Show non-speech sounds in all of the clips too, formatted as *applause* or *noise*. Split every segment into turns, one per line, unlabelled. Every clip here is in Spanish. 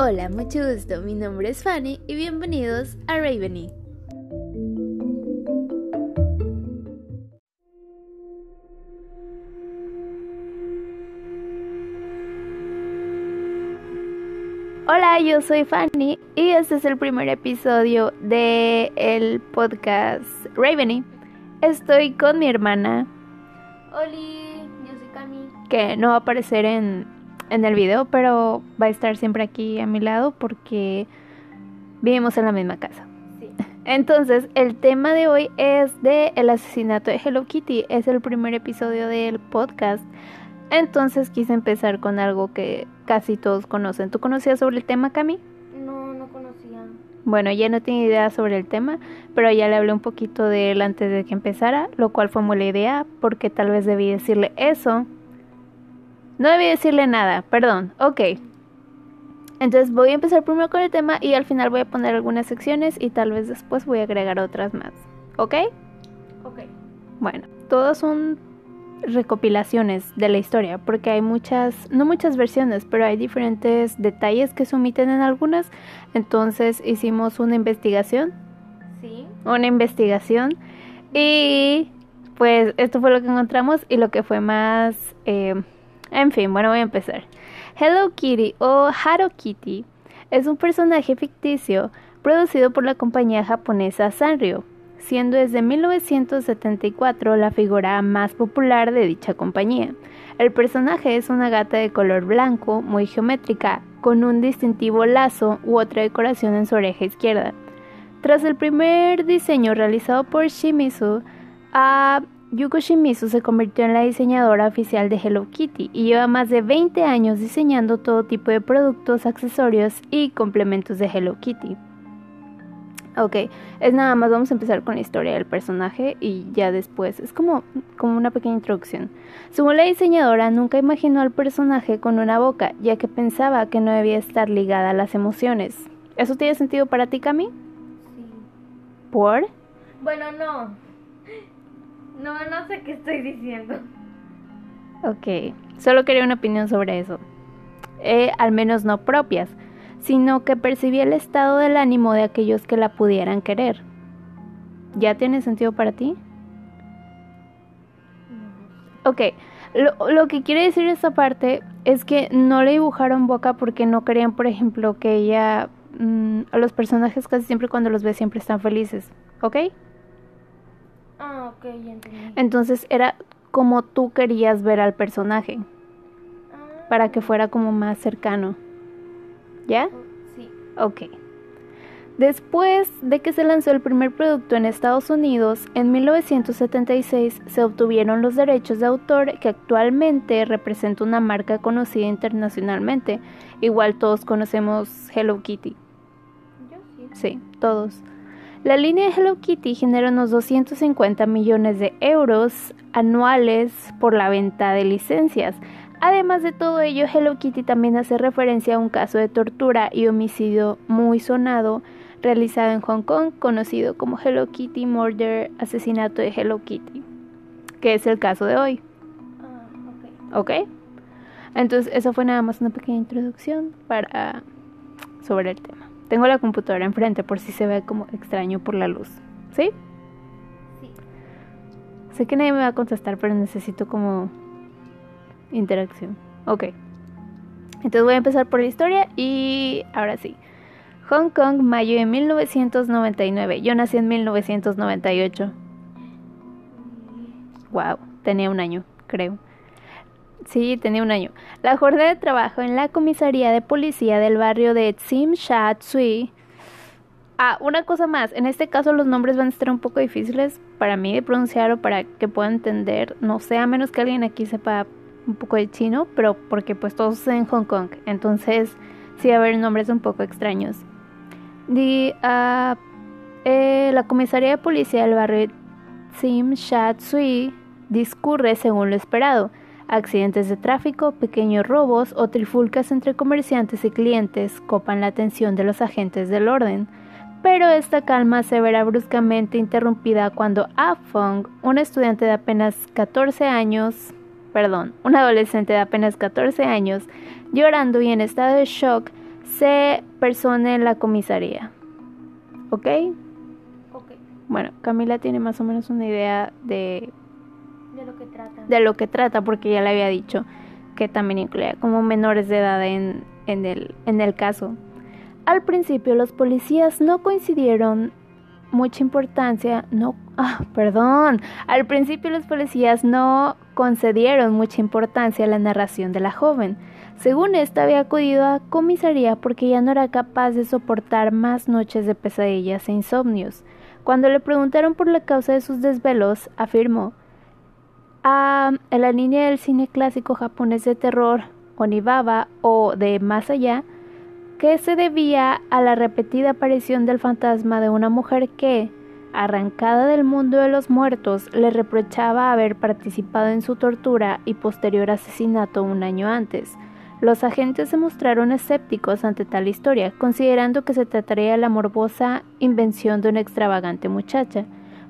Hola, mucho gusto. Mi nombre es Fanny y bienvenidos a Raveny. Hola, yo soy Fanny y este es el primer episodio de el podcast Raveny. Estoy con mi hermana.
Oli, yo soy Cami.
Que no va a aparecer en, en el video, pero va a estar siempre aquí a mi lado porque vivimos en la misma casa.
Sí.
Entonces, el tema de hoy es de el asesinato de Hello Kitty. Es el primer episodio del podcast. Entonces quise empezar con algo que casi todos conocen. ¿Tú conocías sobre el tema, Cami?
No, no conocía.
Bueno, ya no tenía idea sobre el tema, pero ya le hablé un poquito de él antes de que empezara, lo cual fue mala idea porque tal vez debí decirle eso. No debí decirle nada, perdón. Ok. Entonces voy a empezar primero con el tema y al final voy a poner algunas secciones y tal vez después voy a agregar otras más. ¿Ok?
Ok.
Bueno, todas son recopilaciones de la historia porque hay muchas, no muchas versiones, pero hay diferentes detalles que se omiten en algunas. Entonces hicimos una investigación,
Sí.
una investigación y pues esto fue lo que encontramos y lo que fue más... eh, en fin, bueno, voy a empezar. Hello Kitty o Haro Kitty es un personaje ficticio producido por la compañía japonesa Sanrio, siendo desde 1974 la figura más popular de dicha compañía. El personaje es una gata de color blanco, muy geométrica, con un distintivo lazo u otra decoración en su oreja izquierda. Tras el primer diseño realizado por Shimizu, a Yuko Shimizu se convirtió en la diseñadora oficial de Hello Kitty y lleva más de 20 años diseñando todo tipo de productos, accesorios y complementos de Hello Kitty. Ok, es nada más, vamos a empezar con la historia del personaje y ya después, es como, como una pequeña introducción. Según la diseñadora, nunca imaginó al personaje con una boca, ya que pensaba que no debía estar ligada a las emociones. ¿Eso tiene sentido para ti, Cami?
Sí.
¿Por?
Bueno, no. No, no sé qué estoy diciendo.
Ok, solo quería una opinión sobre eso. Eh, al menos no propias, sino que percibía el estado del ánimo de aquellos que la pudieran querer. ¿Ya tiene sentido para ti? Ok, lo, lo que quiere decir esta parte es que no le dibujaron boca porque no querían, por ejemplo, que ella... mm, a los personajes casi siempre cuando los ve siempre están felices, ¿ok?
Ah, ok, ya entendí.
Entonces era como tú querías ver al personaje.
Ah,
para que fuera como más cercano. ¿Ya?
Sí.
Ok. Después de que se lanzó el primer producto en Estados Unidos, en 1976 se obtuvieron los derechos de autor que actualmente representa una marca conocida internacionalmente. Igual todos conocemos Hello Kitty.
Yo sí.
Sí, todos. La línea Hello Kitty genera unos 250 millones de euros anuales por la venta de licencias. Además de todo ello, Hello Kitty también hace referencia a un caso de tortura y homicidio muy sonado realizado en Hong Kong, conocido como Hello Kitty Murder, asesinato de Hello Kitty, que es el caso de hoy.
Ah, ok.
¿Ok? Entonces, eso fue nada más una pequeña introducción para sobre el tema. Tengo la computadora enfrente por si se ve como extraño por la luz. ¿Sí?
Sí.
Sé que nadie me va a contestar, pero necesito como interacción. Ok. Entonces voy a empezar por la historia y ahora sí. Hong Kong, mayo de 1999. Yo nací en 1998. Wow, tenía un año, creo. Sí, tenía un año. La jornada de trabajo en la comisaría de policía del barrio de Tsim Sha Tsui. Ah, una cosa más. En este caso los nombres van a estar un poco difíciles para mí de pronunciar o para que pueda entender. No sé, a menos que alguien aquí sepa un poco de chino, pero porque pues todos en Hong Kong. Entonces sí va a haber nombres un poco extraños. Ah, eh, la comisaría de policía del barrio Tsim Sha Tsui discurre según lo esperado. Accidentes de tráfico, pequeños robos o trifulcas entre comerciantes y clientes copan la atención de los agentes del orden. Pero esta calma se verá bruscamente interrumpida cuando Ah Fong, un estudiante de apenas 14 años, perdón, un adolescente de apenas 14 años, llorando y en estado de shock, se persone en la comisaría. ¿Ok?
Ok.
Bueno, Camila tiene más o menos una idea de,
De lo que trata.
porque ya le había dicho que también incluía como menores de edad en, en, el, en el caso. Al principio los policías no coincidieron mucha importancia, no, ah, perdón, al principio los policías no concedieron mucha importancia a la narración de la joven. Según esta había acudido a comisaría porque ya no era capaz de soportar más noches de pesadillas e insomnios. Cuando le preguntaron por la causa de sus desvelos, afirmó, ah, en la línea del cine clásico japonés de terror, Onibaba o de Más allá, que se debía a la repetida aparición del fantasma de una mujer que, arrancada del mundo de los muertos, le reprochaba haber participado en su tortura y posterior asesinato un año antes. Los agentes se mostraron escépticos ante tal historia, considerando que se trataría de la morbosa invención de una extravagante muchacha,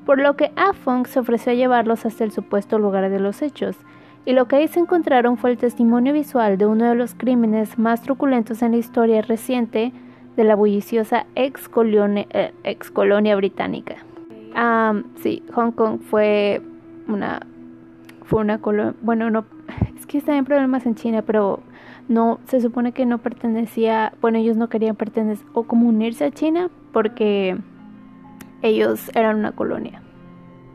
por lo que Afong se ofreció a llevarlos hasta el supuesto lugar de los hechos, y lo que ahí se encontraron fue el testimonio visual de uno de los crímenes más truculentos en la historia reciente de la bulliciosa ex, colonia, eh, colonia británica. Ah, sí, Hong Kong fue una fue una colonia, bueno, no es que está en problemas en China, pero no se supone que no pertenecía, bueno, ellos no querían pertenecer o como unirse a China porque ellos eran una colonia,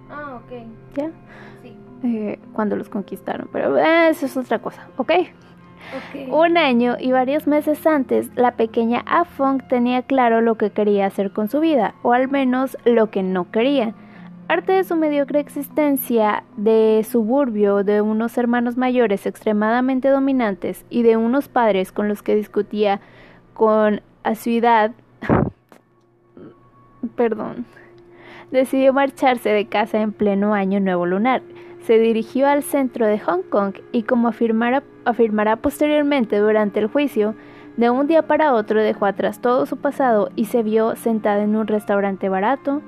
Ah, ok.
¿ya?
Sí.
Eh, cuando los conquistaron, pero eh, eso es otra cosa, ¿ok? Un año y varios meses antes, la pequeña Afong tenía claro lo que quería hacer con su vida, o al menos lo que no quería. Arte de su mediocre existencia de suburbio, de unos hermanos mayores extremadamente dominantes y de unos padres con los que discutía con asiduidad, perdón, decidió marcharse de casa en pleno año nuevo lunar. Se dirigió al centro de Hong Kong y como afirmará, afirmará posteriormente durante el juicio, de un día para otro dejó atrás todo su pasado y se vio sentada en un restaurante barato,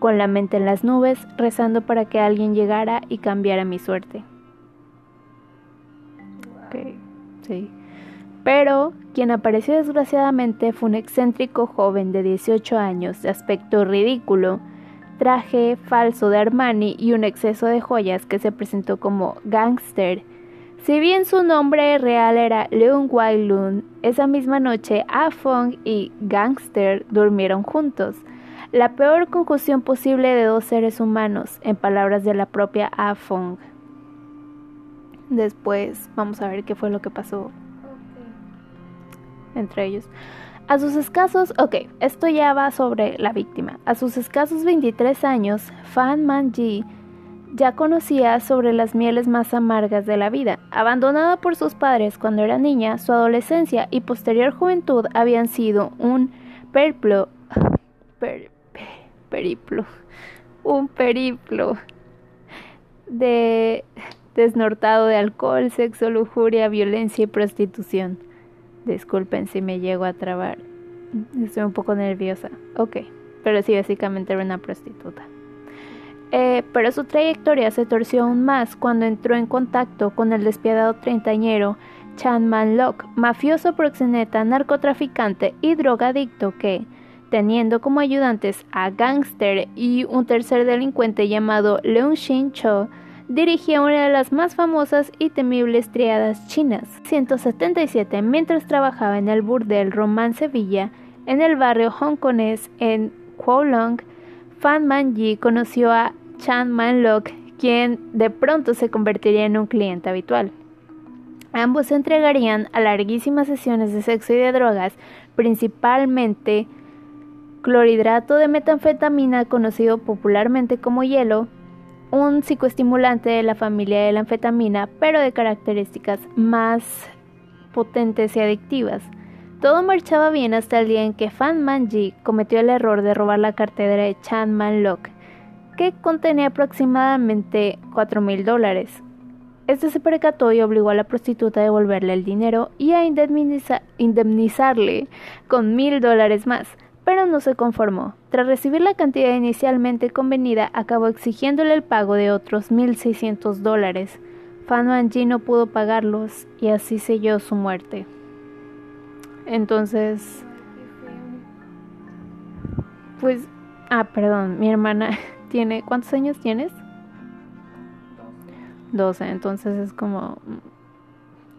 con la mente en las nubes, rezando para que alguien llegara y cambiara mi suerte. Ok, sí. Pero quien apareció desgraciadamente fue un excéntrico joven de 18 años, de aspecto ridículo, traje falso de Armani y un exceso de joyas que se presentó como gangster. Si bien su nombre real era Leung Wai Lun, esa misma noche A Fong y Gangster durmieron juntos. La peor conjunción posible de dos seres humanos, en palabras de la propia A Fong. Después vamos a ver qué fue lo que pasó. Entre ellos. A sus escasos, ok, esto ya va sobre la víctima. A sus escasos 23 años, Fan Man-ji ya conocía sobre las mieles más amargas de la vida. Abandonada por sus padres cuando era niña, su adolescencia y posterior juventud habían sido un periplo, per- per- periplo, un periplo de desnortado de alcohol, sexo, lujuria, violencia y prostitución. Disculpen si me llego a trabar. Estoy un poco nerviosa. Ok, pero sí, básicamente era una prostituta. Eh, pero su trayectoria se torció aún más cuando entró en contacto con el despiadado treintañero Chan Man Lok, mafioso proxeneta, narcotraficante y drogadicto que, teniendo como ayudantes a Gangster y un tercer delincuente llamado Leung Shin Cho, dirigía una de las más famosas y temibles triadas chinas. 177 mientras trabajaba en el burdel Romance Villa en el barrio hongkonés en Kowloon, Fan Man-ji conoció a Chan Man-lok, quien de pronto se convertiría en un cliente habitual. Ambos se entregarían a larguísimas sesiones de sexo y de drogas, principalmente clorhidrato de metanfetamina conocido popularmente como hielo, un psicoestimulante de la familia de la anfetamina, pero de características más potentes y adictivas. Todo marchaba bien hasta el día en que Fan Man-ji cometió el error de robar la cartera de Chan Man-lok, que contenía aproximadamente 4 mil dólares. Este se percató y obligó a la prostituta a devolverle el dinero y a indemniza- indemnizarle con mil dólares más, pero no se conformó. Tras recibir la cantidad inicialmente convenida, acabó exigiéndole el pago de otros 1.600 dólares. Fan no pudo pagarlos y así selló su muerte. Entonces, pues, ah, perdón, mi hermana *laughs* tiene, ¿cuántos años tienes?
Doce.
12, entonces es como,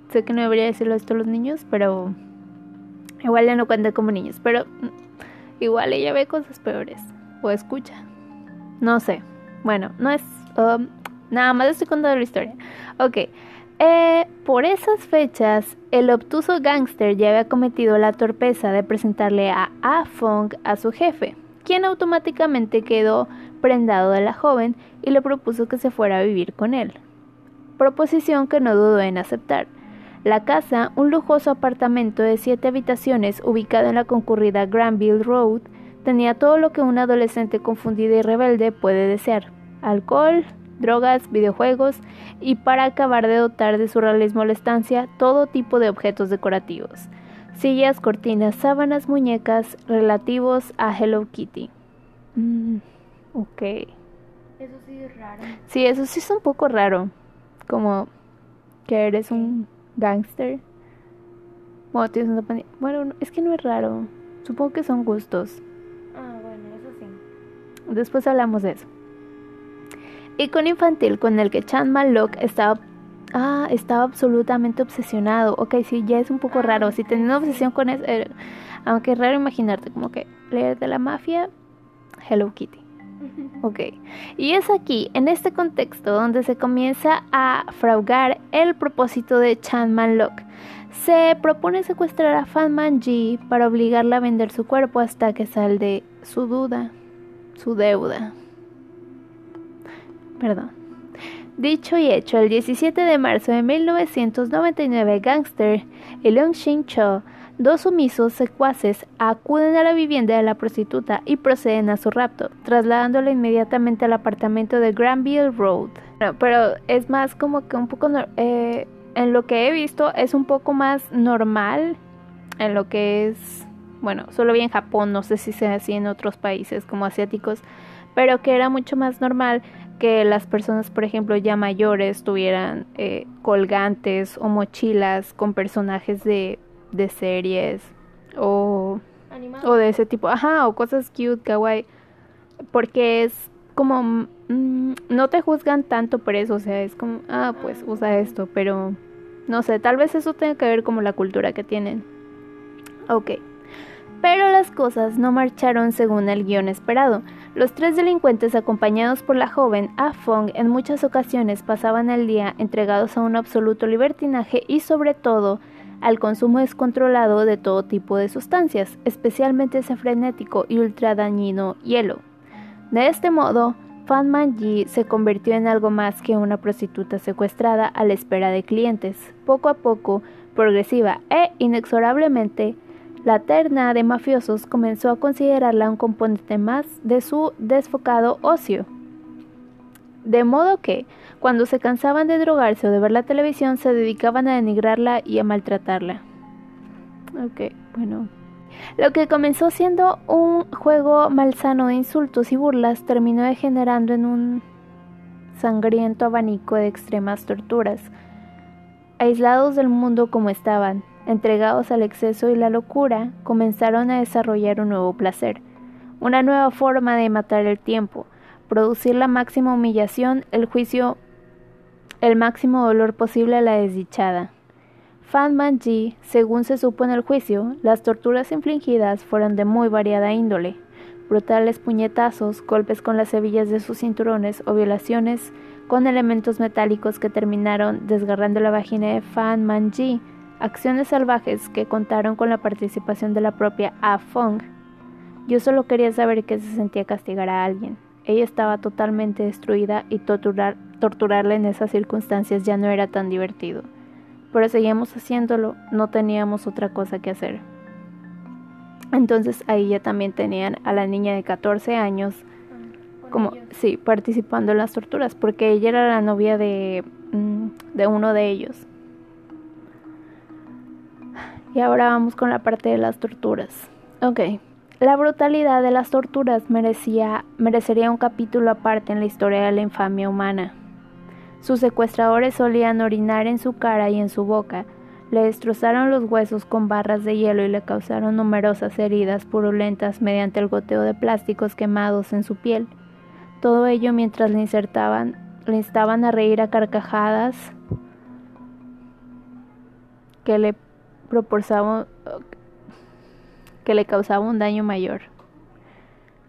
sé que no debería decirlo esto a los niños, pero igual ya no cuenta como niños, pero igual ella ve cosas peores o escucha, no sé, bueno, no es, um, nada más estoy contando la historia, ok. Eh, por esas fechas, el obtuso gángster ya había cometido la torpeza de presentarle a A Fong a su jefe, quien automáticamente quedó prendado de la joven y le propuso que se fuera a vivir con él proposición que no dudó en aceptar. La casa, un lujoso apartamento de siete habitaciones ubicado en la concurrida Granville Road, tenía todo lo que un adolescente confundida y rebelde puede desear. Alcohol, drogas, videojuegos y para acabar de dotar de su realismo la estancia todo tipo de objetos decorativos. Sillas, cortinas, sábanas, muñecas relativos a Hello Kitty. Mm, ok.
Eso sí es raro.
Sí, eso sí es un poco raro. Como que eres un gángster. Bueno, es que no es raro. Supongo que son gustos.
Ah, bueno, eso sí.
Después hablamos de eso. Icono infantil con el que Chan Malok estaba. Ah, estaba absolutamente obsesionado. Ok, sí, ya es un poco
Ah,
raro. Si tenía una obsesión con eso. eh, aunque es raro imaginarte, como que leer de la mafia, Hello Kitty. Ok. Y es aquí, en este contexto, donde se comienza a fraugar el propósito de Chan Manlok. Se propone secuestrar a Fan Manji para obligarla a vender su cuerpo hasta que salde su duda, su deuda. Perdón. Dicho y hecho, el 17 de marzo de 1999, Gangster y Leung Shin Cho, dos sumisos secuaces, acuden a la vivienda de la prostituta y proceden a su rapto, trasladándola inmediatamente al apartamento de Granville Road. Pero es más como que un poco, eh, en lo que he visto, es un poco más normal en lo que es, bueno, solo vi en Japón, no sé si sea así en otros países como asiáticos, pero que era mucho más normal que las personas, por ejemplo, ya mayores tuvieran eh, colgantes o mochilas con personajes de, de series o, o de ese tipo, ajá, o cosas cute, kawaii, porque es como, mm, no te juzgan tanto por eso, o sea, es como, ah, pues usa esto, pero no sé, tal vez eso tenga que ver como la cultura que tienen. Ok. Pero las cosas no marcharon según el guion esperado. Los tres delincuentes acompañados por la joven A Fong en muchas ocasiones pasaban el día entregados a un absoluto libertinaje y sobre todo al consumo descontrolado de todo tipo de sustancias, especialmente ese frenético y ultra dañino hielo. De este modo, Fan Manji se convirtió en algo más que una prostituta secuestrada a la espera de clientes. Poco a poco, progresiva e inexorablemente, la terna de mafiosos comenzó a considerarla un componente más de su desfocado ocio. De modo que, cuando se cansaban de drogarse o de ver la televisión, se dedicaban a denigrarla y a maltratarla. Ok, bueno. Lo que comenzó siendo un juego malsano de insultos y burlas terminó degenerando en un sangriento abanico de extremas torturas. Aislados del mundo como estaban, entregados al exceso y la locura, comenzaron a desarrollar un nuevo placer, una nueva forma de matar el tiempo, producir la máxima humillación, el juicio, el máximo dolor posible a la desdichada. Fan Manji, según se supo en el juicio, las torturas infligidas fueron de muy variada índole, brutales puñetazos, golpes con las hebillas de sus cinturones o violaciones con elementos metálicos que terminaron desgarrando la vagina de Fan Manji, acciones salvajes que contaron con la participación de la propia A Fong. Yo solo quería saber qué se sentía castigar a alguien. Ella estaba totalmente destruida y torturar, torturarla en esas circunstancias ya no era tan divertido. Pero seguíamos haciéndolo, no teníamos otra cosa que hacer. Entonces ahí ya también tenían a la niña de 14 años como sí participando en las torturas porque ella era la novia de mm, de uno de ellos y ahora vamos con la parte de las torturas ok la brutalidad de las torturas merecía merecería un capítulo aparte en la historia de la infamia humana sus secuestradores solían orinar en su cara y en su boca Le destrozaron los huesos con barras de hielo y le causaron numerosas heridas purulentas mediante el goteo de plásticos quemados en su piel. Todo ello mientras le insertaban, le instaban a reír a carcajadas que le proporcionaban causaba un daño mayor.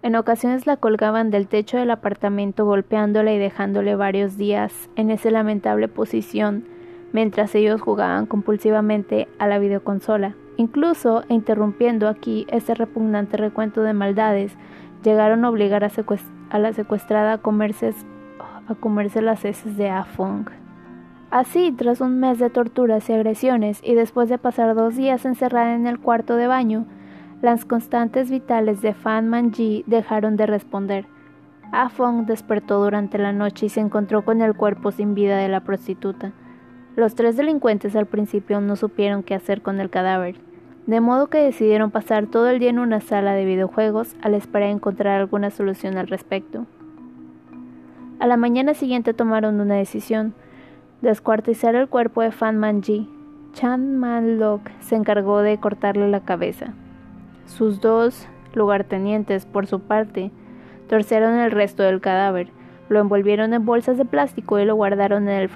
En ocasiones la colgaban del techo del apartamento golpeándola y dejándole varios días en esa lamentable posición mientras ellos jugaban compulsivamente a la videoconsola. Incluso, e interrumpiendo aquí este repugnante recuento de maldades, llegaron a obligar a, a la secuestrada a comerse, a comerse las heces de Afong. Así, tras un mes de torturas y agresiones, y después de pasar dos días encerrada en el cuarto de baño, las constantes vitales de Fan Manji dejaron de responder. Afong despertó durante la noche y se encontró con el cuerpo sin vida de la prostituta. Los tres delincuentes al principio no supieron qué hacer con el cadáver, de modo que decidieron pasar todo el día en una sala de videojuegos al esperar encontrar alguna solución al respecto. A la mañana siguiente tomaron una decisión, descuartizar el cuerpo de Fan Manji. Chan Man Lok se encargó de cortarle la cabeza. Sus dos lugartenientes, por su parte, torcieron el resto del cadáver, lo envolvieron en bolsas de plástico y lo guardaron en el,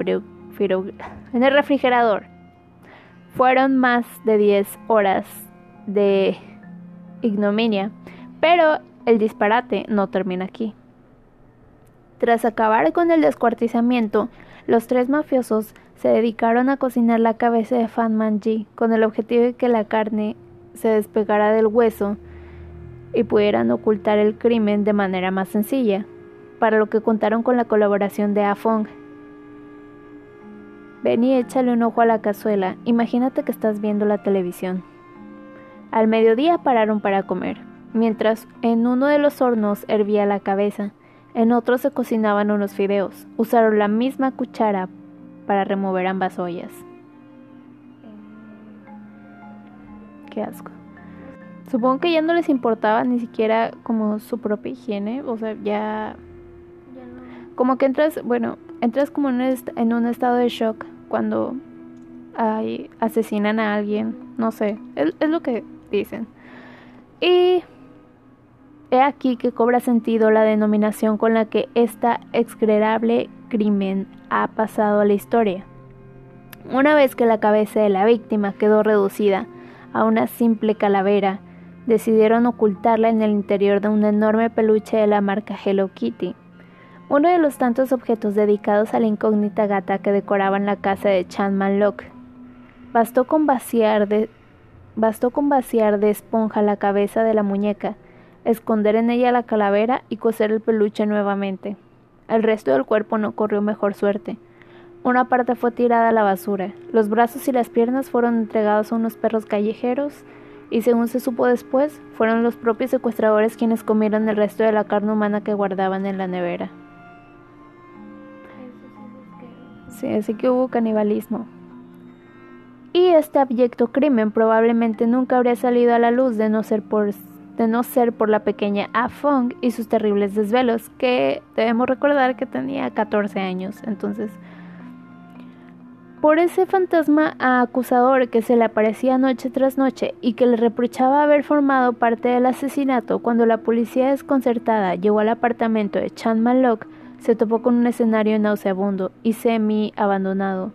en el refrigerador. Fueron más de 10 horas de ignominia, pero el disparate no termina aquí. Tras acabar con el descuartizamiento, los tres mafiosos se dedicaron a cocinar la cabeza de Fan Manji con el objetivo de que la carne se despegara del hueso y pudieran ocultar el crimen de manera más sencilla, para lo que contaron con la colaboración de Afong. Ven y échale un ojo a la cazuela, imagínate que estás viendo la televisión. Al mediodía pararon para comer, mientras en uno de los hornos hervía la cabeza, en otro se cocinaban unos fideos. Usaron la misma cuchara para remover ambas ollas. Qué asco. Supongo que ya no les importaba ni siquiera como su propia higiene, o sea, ya... Como que entras, bueno, entras como en un, estado de shock cuando hay, asesinan a alguien, no sé, es, es lo que dicen. Y he aquí que cobra sentido la denominación con la que esta execrable crimen ha pasado a la historia. Una vez que la cabeza de la víctima quedó reducida a una simple calavera, decidieron ocultarla en el interior de un enorme peluche de la marca Hello Kitty, uno de los tantos objetos dedicados a la incógnita gata que decoraban la casa de Chan Man Lok. Bastó con vaciar de bastó con vaciar de esponja la cabeza de la muñeca, esconder en ella la calavera y coser el peluche nuevamente. El resto del cuerpo no corrió mejor suerte. Una parte fue tirada a la basura, los brazos y las piernas fueron entregados a unos perros callejeros y según se supo después, fueron los propios secuestradores quienes comieron el resto de la carne humana que guardaban en la nevera. Sí, así que hubo canibalismo. Y este abyecto crimen probablemente nunca habría salido a la luz de no ser por de no ser por la pequeña Afong y sus terribles desvelos, que debemos recordar que tenía 14 años. Entonces, por ese fantasma acusador que se le aparecía noche tras noche y que le reprochaba haber formado parte del asesinato cuando la policía desconcertada llegó al apartamento de Chan Malok, se topó con un escenario nauseabundo y semi abandonado.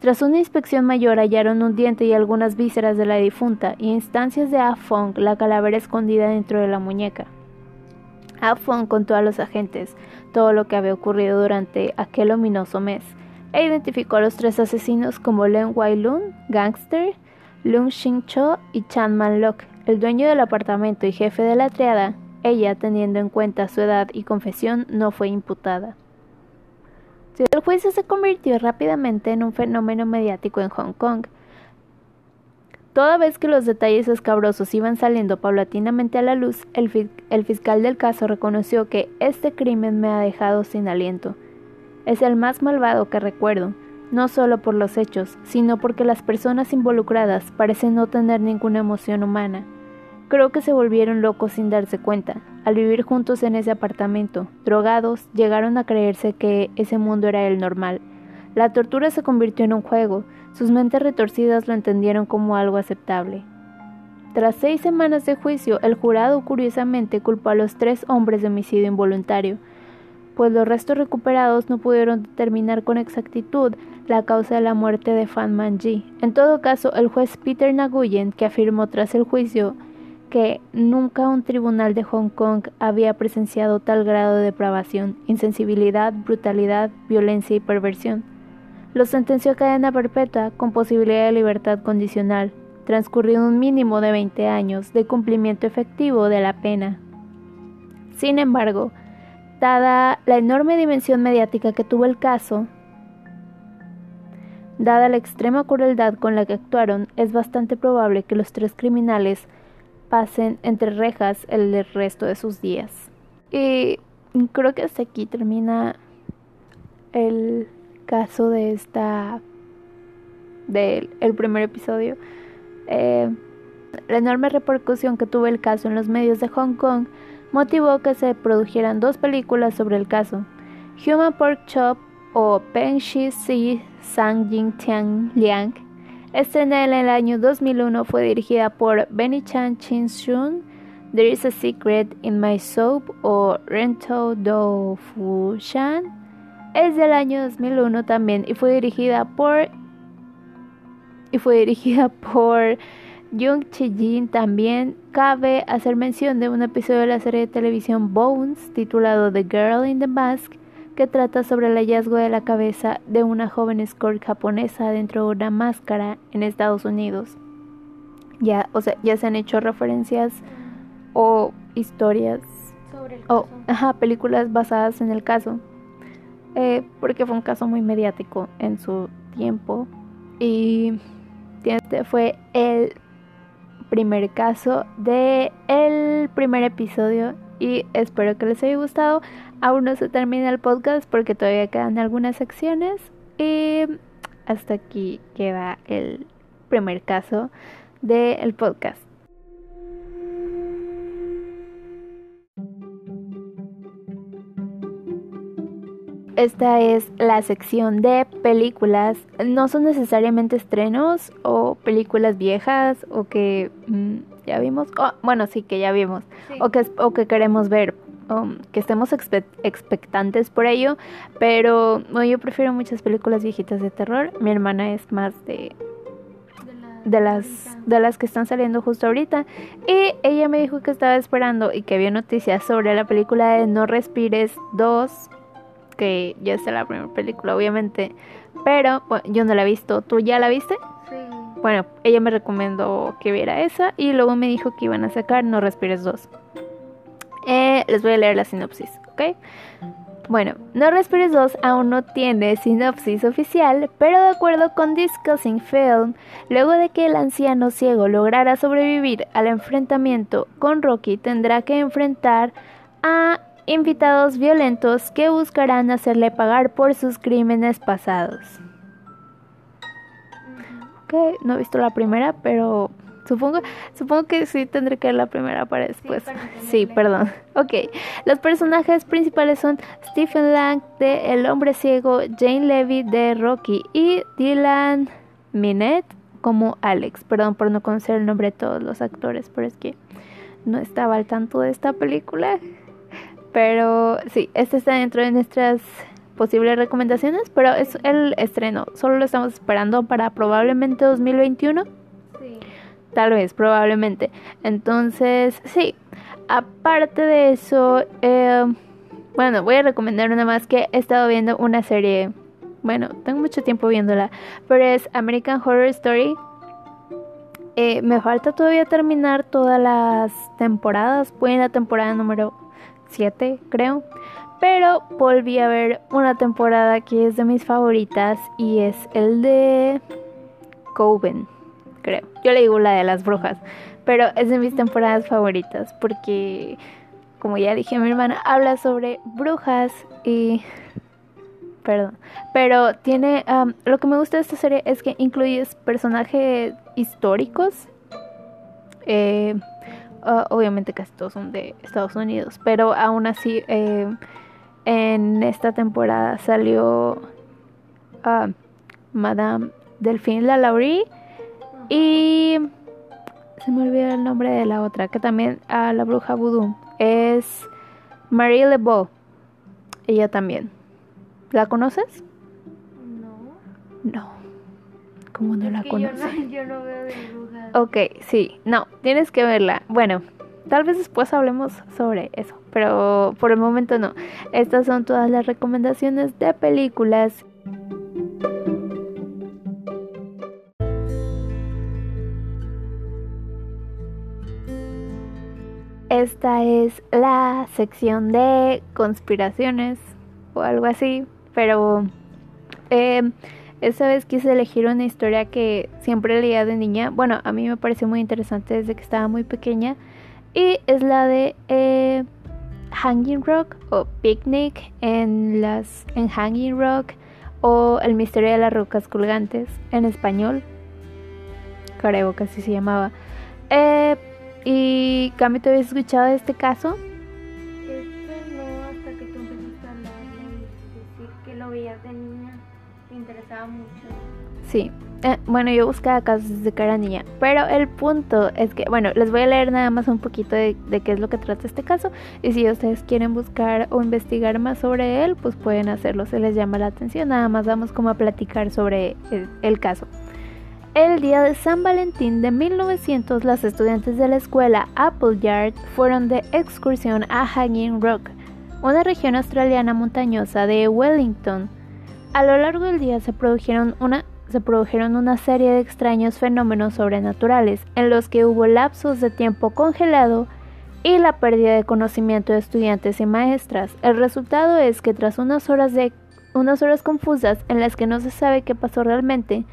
Tras una inspección mayor hallaron un diente y algunas vísceras de la difunta y instancias de Afong la calavera escondida dentro de la muñeca. Afong contó a los agentes todo lo que había ocurrido durante aquel ominoso mes e identificó a los tres asesinos como Len Wai-lun, gangster, Lung Xing-cho y Chan Man-lok, el dueño del apartamento y jefe de la triada. Ella, teniendo en cuenta su edad y confesión, no fue imputada. El juicio se convirtió rápidamente en un fenómeno mediático en Hong Kong. Toda vez que los detalles escabrosos iban saliendo paulatinamente a la luz, el fiscal del caso reconoció que este crimen me ha dejado sin aliento. Es el más malvado que recuerdo, no solo por los hechos, sino porque las personas involucradas parecen no tener ninguna emoción humana. Creo que se volvieron locos sin darse cuenta. Al vivir juntos en ese apartamento, drogados, llegaron a creerse que ese mundo era el normal. La tortura se convirtió en un juego, Sus mentes retorcidas lo entendieron como algo aceptable. Tras seis semanas de juicio, el jurado curiosamente culpó a los tres hombres de homicidio involuntario, pues los restos recuperados no pudieron determinar con exactitud la causa de la muerte de Fan Manji. En todo caso, el juez Peter Naguyen, que afirmó tras el juicio que nunca un tribunal de Hong Kong había presenciado tal grado de depravación, insensibilidad, brutalidad, violencia y perversión. Lo sentenció a cadena perpetua con posibilidad de libertad condicional, transcurrido un mínimo de 20 años de cumplimiento efectivo de la pena. Sin embargo, dada la enorme dimensión mediática que tuvo el caso, dada la extrema crueldad con la que actuaron, es bastante probable que los tres criminales pasen entre rejas el resto de sus días. Y creo que hasta aquí termina el caso de esta del el primer episodio. Eh, la enorme repercusión que tuvo el caso en los medios de Hong Kong motivó que se produjeran dos películas sobre el caso. Human Pork Chop o Peng Shi Si Sang Jing Tiang Liang Estrenada en el año 2001, fue dirigida por Benny Chan Chin Shun. There is a Secret in My Soap o Rento Do Fu Shan. Es del año 2001 también y fue dirigida por y fue dirigida *laughs* por Jung Chi Jin también. Cabe hacer mención de un episodio de la serie de televisión Bones titulado The Girl in the Mask que trata sobre el hallazgo de la cabeza de una joven escort japonesa dentro de una máscara en Estados Unidos. Ya, o sea, ya se han hecho referencias o historias
Sobre el
o ajá, películas basadas en el caso. Eh, porque fue un caso muy mediático en su tiempo. Y este fue el primer caso de el primer episodio. Y espero que les haya gustado. Aún no se termina el podcast porque todavía quedan algunas secciones. Y hasta aquí queda el primer caso del podcast. Esta es la sección de películas. No son necesariamente estrenos o películas viejas o que mm, ya vimos. Oh, bueno, sí que ya vimos.
Sí.
O, que, o que queremos ver. um, que estemos expe- expectantes por ello. Pero bueno, yo prefiero muchas películas viejitas de terror. Mi hermana es más de, de las de las que están saliendo justo ahorita y ella me dijo que estaba esperando y que había noticias sobre la película de No respires 2 que ya está la primera película obviamente pero bueno, yo no la he visto. Tú ya la viste
Sí.
bueno ella me recomendó que viera esa y luego me dijo que iban a sacar No respires 2 Eh, les voy a leer la sinopsis ok bueno, No Respires 2 aún no tiene sinopsis oficial, pero de acuerdo con Discussing Film, luego de que el anciano ciego lograra sobrevivir al enfrentamiento con Rocky, tendrá que enfrentar a invitados violentos que buscarán hacerle pagar por sus crímenes pasados. Ok, no he visto la primera, pero supongo, supongo que sí tendré que ver la primera para después.
para
Sí,
entenderle.
perdón. Ok, los personajes principales son Stephen Lang de El Hombre Ciego, Jane Levy de Rocky y Dylan Minette como Alex. Perdón por no conocer el nombre de todos los actores, pero es que no estaba al tanto de esta película. Pero sí, este está dentro de nuestras posibles recomendaciones, pero es el estreno. Solo lo estamos esperando para probablemente 2021.
Sí.
Tal vez, probablemente. Entonces, sí. Aparte de eso, eh, bueno, voy a recomendar una más que he estado viendo una serie. Bueno, tengo mucho tiempo viéndola, pero es American Horror Story. Eh, me falta todavía terminar todas las temporadas. Voy en la temporada número 7, creo. Pero volví a ver una temporada que es de mis favoritas y es el de Coven creo. Yo le digo la de las brujas, pero es de mis temporadas favoritas porque, como ya dije, mi hermana habla sobre brujas y... Perdón. Pero tiene... lo que me gusta de esta serie es que incluye personajes históricos. Eh, ah, obviamente casi todos son de Estados Unidos, pero aún así eh, en esta temporada salió ah, Madame Delphine LaLaurie y se me olvidó el nombre de la otra, que también a la bruja voodoo es Marie LeBeau. Ella también. ¿La conoces?
No.
No. ¿Cómo no
Es
la
que yo no, *laughs* yo no veo.
Ok, sí, no, tienes que verla. Bueno, tal vez después hablemos sobre eso, pero por el momento no. Estas son todas las recomendaciones de películas. Esta es la sección de conspiraciones o algo así, pero eh, esta vez quise elegir una historia que siempre leía de niña. Bueno, a mí me pareció muy interesante desde que estaba muy pequeña. Y es la de eh, Hanging Rock o Picnic en, las, en Hanging Rock o El misterio de las rocas colgantes en español. Creo que se llamaba. Eh, y Cami, ¿te habías escuchado de este caso?
Este hasta que tú empezaste a hablar y que lo veías de niña,
Sí. Eh, bueno, yo buscaba casos desde era niña. Pero el punto es que, bueno, les voy a leer nada más un poquito de, qué es lo que trata este caso. Y si ustedes quieren buscar o investigar más sobre él, pues pueden hacerlo. Se les llama la atención. Nada más vamos como a platicar sobre el, el caso. El día de San Valentín de 1900, las estudiantes de la escuela Appleyard fueron de excursión a Hanging Rock, una región australiana montañosa de Wellington. A lo largo del día se produjeron una, se produjeron una serie de extraños fenómenos sobrenaturales, en los que hubo lapsos de tiempo congelado y la pérdida de conocimiento de estudiantes y maestras. El resultado es que tras unas horas de unas horas confusas en las que no se sabe qué pasó realmente,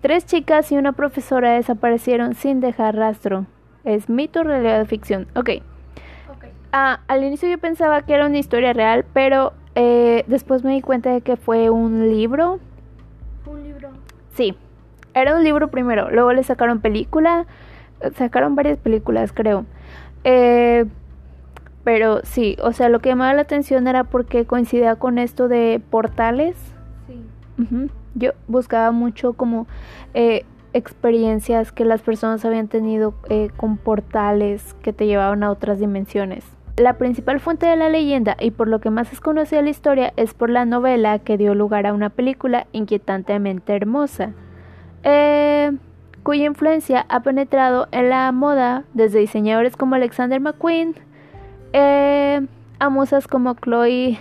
Tres chicas y una profesora desaparecieron sin dejar rastro. Es mito, realidad o ficción. Ok.
Ok.
Ah, al inicio yo pensaba que era una historia real, pero eh, después me di cuenta de que fue un libro.
Un libro.
Sí, era un libro primero. Luego le sacaron película. Sacaron varias películas, creo. Eh, pero sí, o sea, lo que llamaba la atención era porque coincidía con esto de portales.
Sí.
Yo buscaba mucho como eh, experiencias que las personas habían tenido eh, con portales que te llevaban a otras dimensiones. La principal fuente de la leyenda y por lo que más es conocida la historia es por la novela que dio lugar a una película inquietantemente hermosa, eh, cuya influencia ha penetrado en la moda desde diseñadores como Alexander McQueen eh, a musas como Chloe...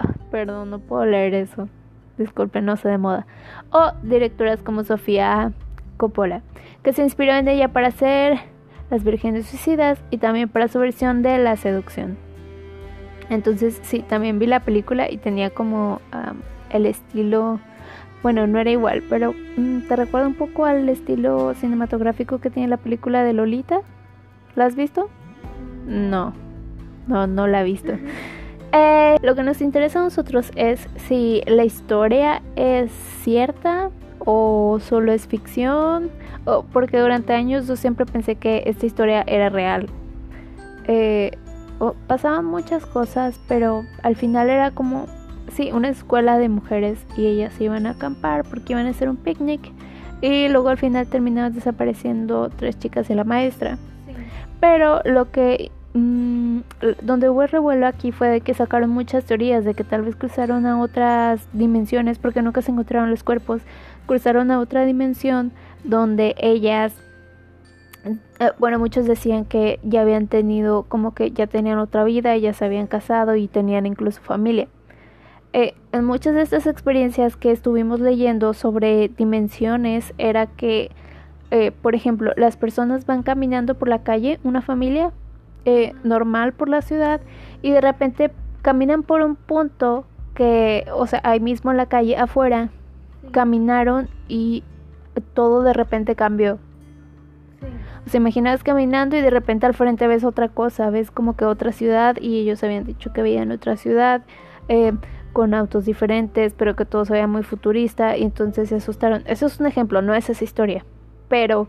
ah, perdón, no puedo leer eso disculpen, no sé de moda, o directoras como Sofía Coppola, que se inspiró en ella para hacer Las Vírgenes Suicidas y también para su versión de La Seducción. Entonces, sí, también vi la película y tenía como um, el estilo, bueno, no era igual, pero mm, te recuerda un poco al estilo cinematográfico que tiene la película de Lolita. ¿La has visto? No, no, no la he visto. Eh, lo que nos interesa a nosotros es si la historia es cierta o solo es ficción, o porque durante años yo siempre pensé que esta historia era real. Eh, pasaban muchas cosas, pero al final era como, sí, una escuela de mujeres y ellas iban a acampar porque iban a hacer un picnic y luego al final terminaban desapareciendo tres chicas y la maestra.
Sí.
Pero lo que mm, donde hubo el revuelo aquí fue de que sacaron muchas teorías de que tal vez cruzaron a otras dimensiones porque nunca se encontraron los cuerpos, cruzaron a otra dimensión donde ellas eh, bueno, muchos decían que ya habían tenido, como que ya tenían otra vida, ya se habían casado y tenían incluso familia. Eh, en muchas de estas experiencias que estuvimos leyendo sobre dimensiones era que, eh, por ejemplo, las personas van caminando por la calle, una familia normal por la ciudad, y de repente caminan por un punto que, o sea, ahí mismo en la calle afuera. Caminaron y todo de repente cambió.
Sí.
O sea, imaginas caminando y de repente al frente ves otra cosa, ves como que otra ciudad y ellos habían dicho que veían otra ciudad eh, con autos diferentes, pero que todo se veía muy futurista y entonces se asustaron. Eso es un ejemplo, no es esa historia, pero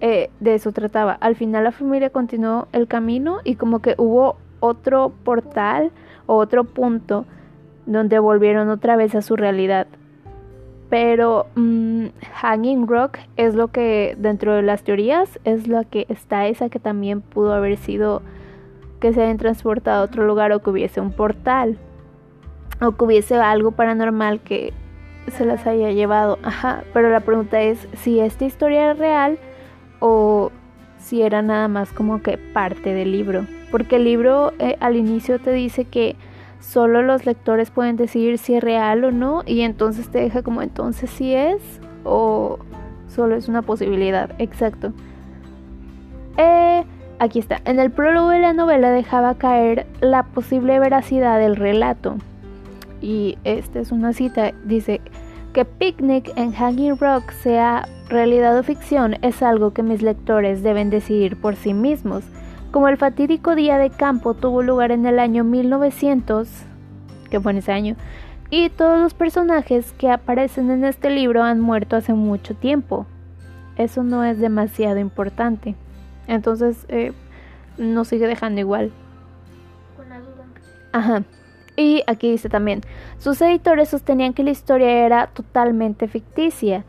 eh, de eso trataba. Al final la familia continuó el camino y como que hubo otro portal o otro punto donde volvieron otra vez a su realidad. Pero mm, Hanging Rock es lo que dentro de las teorías es la que está esa que también pudo haber sido que se hayan transportado a otro lugar o que hubiese un portal o que hubiese algo paranormal que se las haya llevado. Ajá, pero la pregunta es si esta historia es real o si era nada más como que parte del libro. Porque el libro eh, al inicio te dice que solo los lectores pueden decidir si es real o no y entonces te deja como entonces si es o solo es una posibilidad. Exacto. Eh, aquí está. En el prólogo de la novela dejaba caer la posible veracidad del relato. Y esta es una cita. Dice que Picnic en Hanging Rock sea realidad o ficción es algo que mis lectores deben decidir por sí mismos. Como el fatídico día de campo tuvo lugar en el año 1900, que fue en ese año, y todos los personajes que aparecen en este libro han muerto hace mucho tiempo. Eso no es demasiado importante. Entonces, eh, nos sigue dejando igual.
Con la duda.
Ajá. Y aquí dice también, sus editores sostenían que la historia era totalmente ficticia.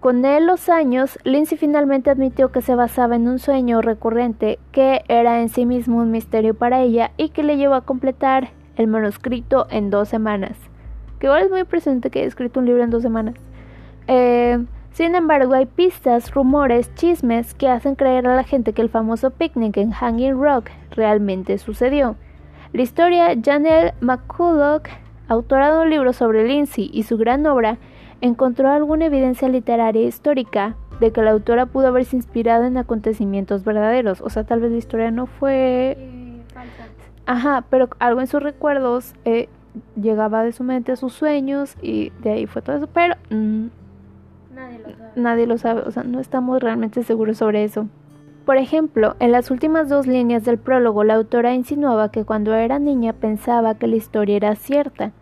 Con él los años, Lindsay finalmente admitió que se basaba en un sueño recurrente que era en sí mismo un misterio para ella y que le llevó a completar el manuscrito en dos semanas. Que igual es muy impresionante que haya escrito un libro en dos semanas. Eh, sin embargo, hay pistas, rumores, chismes que hacen creer a la gente que el famoso picnic en Hanging Rock realmente sucedió. La historia Janelle McCulloch, autora de un libro sobre Lindsay y su gran obra, encontró alguna evidencia literaria e histórica de que la autora pudo haberse inspirado en acontecimientos verdaderos. O sea, tal vez la historia no fue...
Eh.
Ajá, pero algo en sus recuerdos eh, llegaba de su mente a sus sueños y de ahí fue todo eso. Pero mm,
Nadie lo sabe.
nadie lo sabe, o sea, no estamos realmente seguros sobre eso. Por ejemplo, en las últimas dos líneas del prólogo, la autora insinuaba que cuando era niña pensaba que la historia era cierta,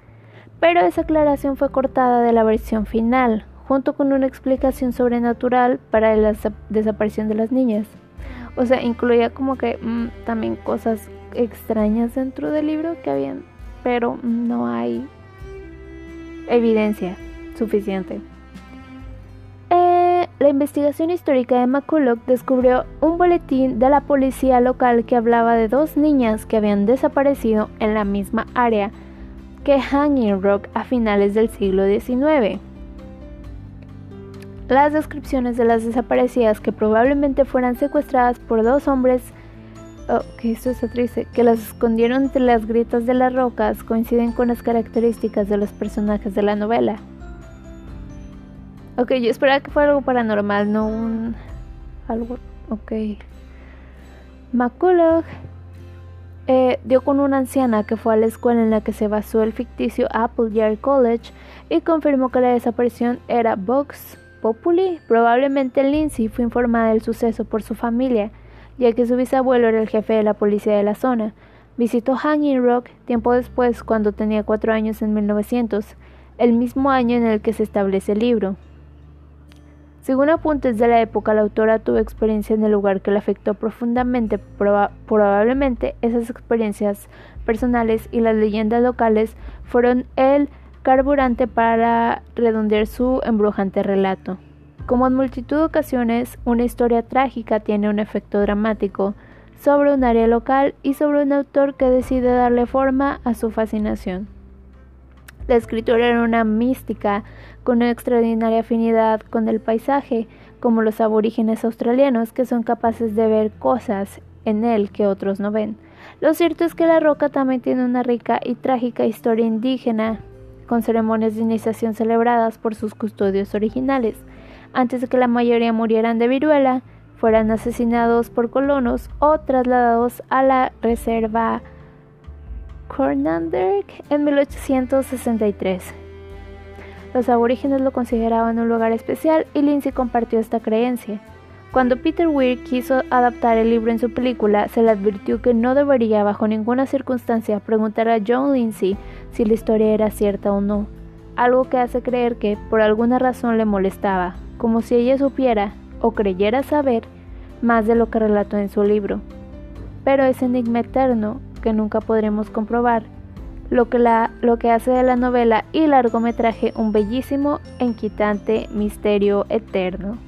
pero esa aclaración fue cortada de la versión final, junto con una explicación sobrenatural para la desa- desaparición de las niñas. O sea, incluía como que mm, también cosas extrañas dentro del libro que habían, pero no hay evidencia suficiente. Eh, la investigación histórica de McCulloch descubrió un boletín de la policía local que hablaba de dos niñas que habían desaparecido en la misma área que Hanging Rock a finales del siglo XIX. Las descripciones de las desaparecidas que probablemente fueran secuestradas por dos hombres, oh, que esto está triste, que las escondieron entre las grietas de las rocas coinciden con las características de los personajes de la novela. Ok, yo esperaba que fuera algo paranormal, no un... algo... ok. McCulloch eh, dio con una anciana que fue a la escuela en la que se basó el ficticio Appleyard College y confirmó que la desaparición era Vox Populi. Probablemente Lindsay fue informada del suceso por su familia, ya que su bisabuelo era el jefe de la policía de la zona. Visitó Hanging Rock tiempo después, cuando tenía cuatro años en 1900, el mismo año en el que se establece el libro. Según apuntes de la época, la autora tuvo experiencia en el lugar que la afectó profundamente. Proba- probablemente esas experiencias personales y las leyendas locales fueron el carburante para redondear su embrujante relato. Como en multitud de ocasiones, una historia trágica tiene un efecto dramático sobre un área local y sobre un autor que decide darle forma a su fascinación. La escritora era una mística con una extraordinaria afinidad con el paisaje, como los aborígenes australianos que son capaces de ver cosas en él que otros no ven. Lo cierto es que la roca también tiene una rica y trágica historia indígena, con ceremonias de iniciación celebradas por sus custodios originales, antes de que la mayoría murieran de viruela, fueran asesinados por colonos o trasladados a la reserva Cornanderk en 1863. Los aborígenes lo consideraban un lugar especial y Lindsay compartió esta creencia. Cuando Peter Weir quiso adaptar el libro en su película, se le advirtió que no debería bajo ninguna circunstancia preguntar a John Lindsay si la historia era cierta o no, algo que hace creer que por alguna razón le molestaba, como si ella supiera o creyera saber más de lo que relató en su libro. Pero ese enigma eterno que nunca podremos comprobar lo que, la, lo que hace de la novela y largometraje un bellísimo e inquietante misterio eterno.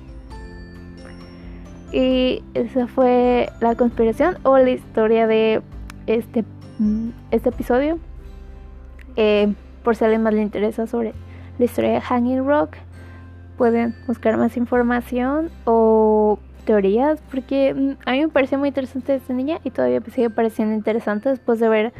Y esa fue la conspiración o la historia de este, mm, este episodio. Eh, por si a alguien más le interesa sobre la historia de Hanging Rock, pueden buscar más información o teorías, porque mm, a mí me pareció muy interesante esta niña y todavía me sigue pareciendo interesante después de ver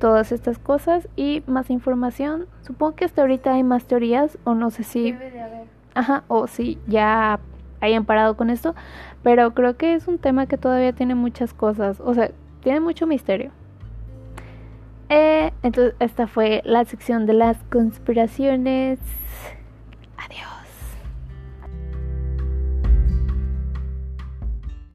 todas estas cosas y más información. Supongo que hasta ahorita hay más teorías o no sé si...
Debe de haber.
Ajá, o si ya hayan parado con esto, pero creo que es un tema que todavía tiene muchas cosas, o sea, tiene mucho misterio. Eh, entonces, esta fue la sección de las conspiraciones. Adiós.